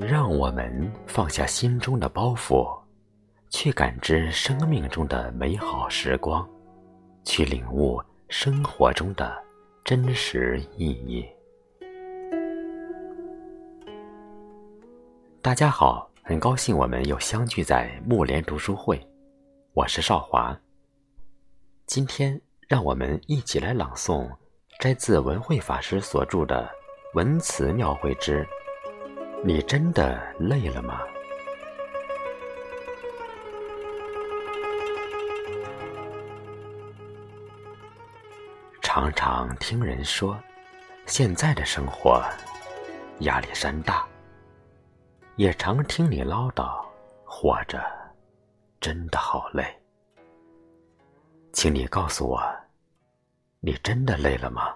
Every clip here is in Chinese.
让我们放下心中的包袱，去感知生命中的美好时光，去领悟生活中的真实意义。大家好，很高兴我们又相聚在木莲读书会，我是少华。今天让我们一起来朗诵摘自文慧法师所著的《文辞妙慧之你真的累了吗？常常听人说，现在的生活压力山大。也常听你唠叨，活着真的好累。请你告诉我，你真的累了吗？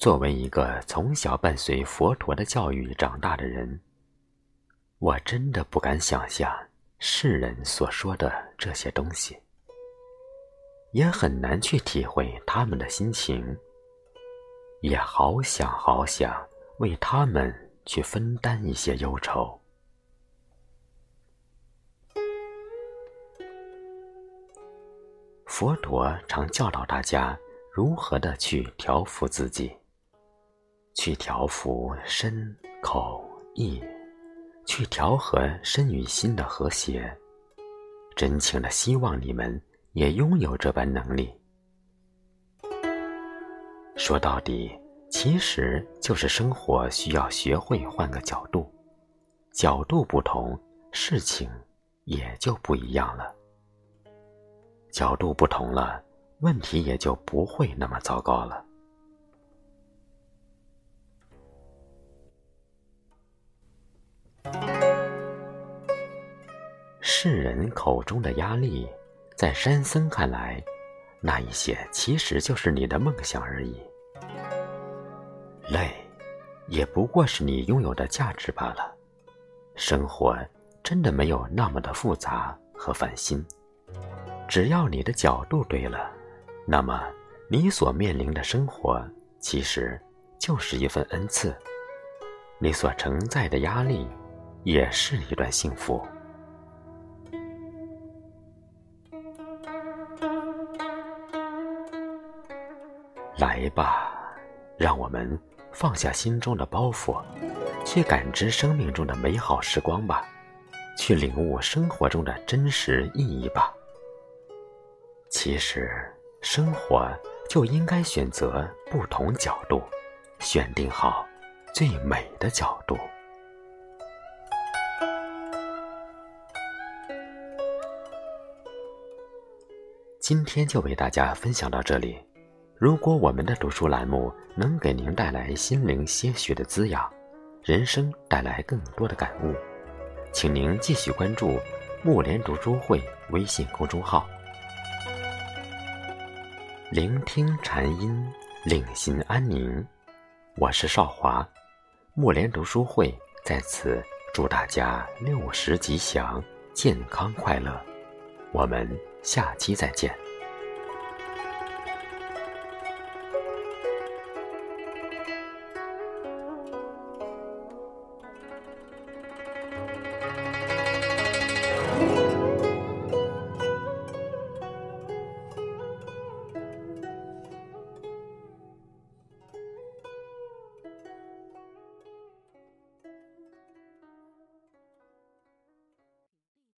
作为一个从小伴随佛陀的教育长大的人，我真的不敢想象世人所说的这些东西，也很难去体会他们的心情，也好想好想。为他们去分担一些忧愁。佛陀常教导大家如何的去调伏自己，去调服身口意，去调和身与心的和谐。真情的希望你们也拥有这般能力。说到底。其实就是生活需要学会换个角度，角度不同，事情也就不一样了。角度不同了，问题也就不会那么糟糕了。世人口中的压力，在山僧看来，那一些其实就是你的梦想而已。累，也不过是你拥有的价值罢了。生活真的没有那么的复杂和烦心。只要你的角度对了，那么你所面临的生活其实就是一份恩赐，你所承载的压力也是一段幸福。来吧，让我们。放下心中的包袱，去感知生命中的美好时光吧，去领悟生活中的真实意义吧。其实，生活就应该选择不同角度，选定好最美的角度。今天就为大家分享到这里。如果我们的读书栏目能给您带来心灵些许的滋养，人生带来更多的感悟，请您继续关注木莲读书会微信公众号，聆听禅音，令心安宁。我是少华，木莲读书会在此祝大家六十吉祥，健康快乐。我们下期再见。